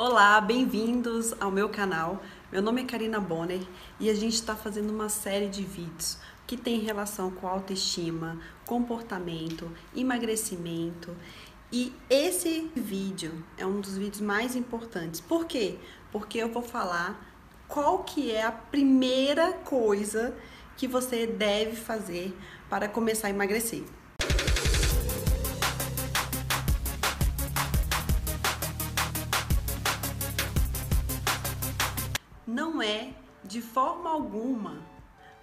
Olá, bem-vindos ao meu canal. Meu nome é Karina Bonner e a gente está fazendo uma série de vídeos que tem relação com autoestima, comportamento, emagrecimento. E esse vídeo é um dos vídeos mais importantes. Por quê? Porque eu vou falar qual que é a primeira coisa que você deve fazer para começar a emagrecer. É de forma alguma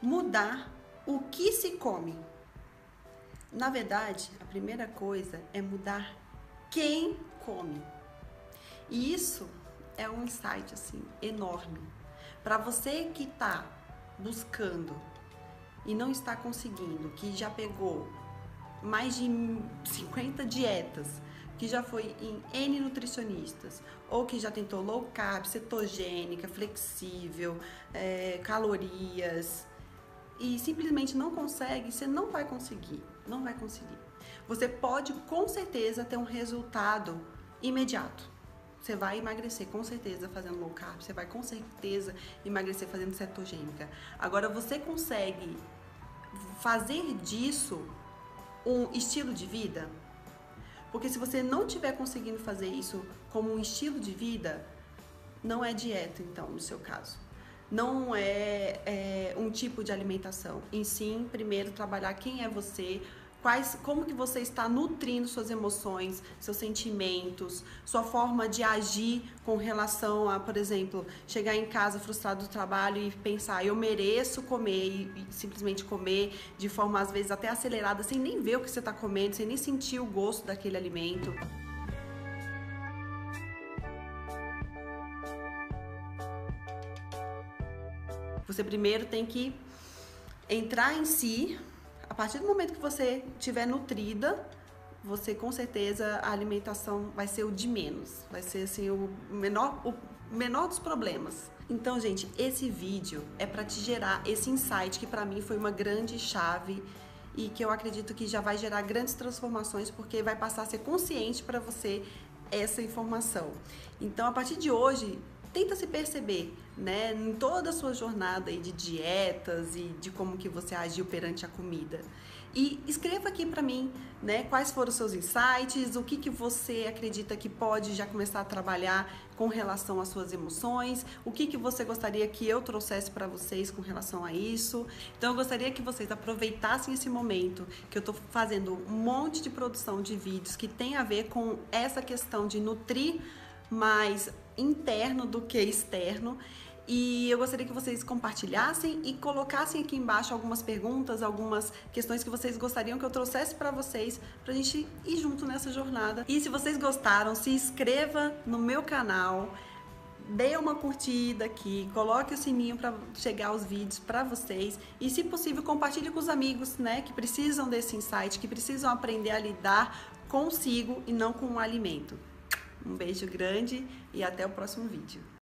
mudar o que se come. Na verdade, a primeira coisa é mudar quem come. E isso é um insight assim enorme para você que está buscando e não está conseguindo, que já pegou mais de 50 dietas, que já foi em N nutricionistas, ou que já tentou low carb, cetogênica, flexível, é, calorias, e simplesmente não consegue, você não vai conseguir, não vai conseguir. Você pode com certeza ter um resultado imediato. Você vai emagrecer com certeza fazendo low carb, você vai com certeza emagrecer fazendo cetogênica. Agora você consegue fazer disso um estilo de vida? Porque se você não estiver conseguindo fazer isso como um estilo de vida, não é dieta, então, no seu caso. Não é, é um tipo de alimentação. Em sim, primeiro trabalhar quem é você, quais, como que você está nutrindo suas emoções, seus sentimentos, sua forma de agir com relação a, por exemplo, chegar em casa frustrado do trabalho e pensar, eu mereço comer e, e simplesmente comer de forma às vezes até acelerada, sem nem ver o que você está comendo, sem nem sentir o gosto daquele alimento. Você primeiro tem que entrar em si, a partir do momento que você estiver nutrida, você com certeza a alimentação vai ser o de menos, vai ser assim o menor, o menor dos problemas. Então, gente, esse vídeo é para te gerar esse insight que para mim foi uma grande chave e que eu acredito que já vai gerar grandes transformações porque vai passar a ser consciente para você essa informação. Então, a partir de hoje, tenta se perceber, né, em toda a sua jornada de dietas e de como que você agiu perante a comida. E escreva aqui para mim, né, quais foram os seus insights, o que que você acredita que pode já começar a trabalhar com relação às suas emoções, o que que você gostaria que eu trouxesse para vocês com relação a isso. Então eu gostaria que vocês aproveitassem esse momento que eu estou fazendo um monte de produção de vídeos que tem a ver com essa questão de nutrir mais interno do que externo. E eu gostaria que vocês compartilhassem e colocassem aqui embaixo algumas perguntas, algumas questões que vocês gostariam que eu trouxesse para vocês, para a gente ir junto nessa jornada. E se vocês gostaram, se inscreva no meu canal, dê uma curtida aqui, coloque o sininho para chegar os vídeos para vocês e, se possível, compartilhe com os amigos, né, que precisam desse insight, que precisam aprender a lidar consigo e não com o alimento. Um beijo grande e até o próximo vídeo.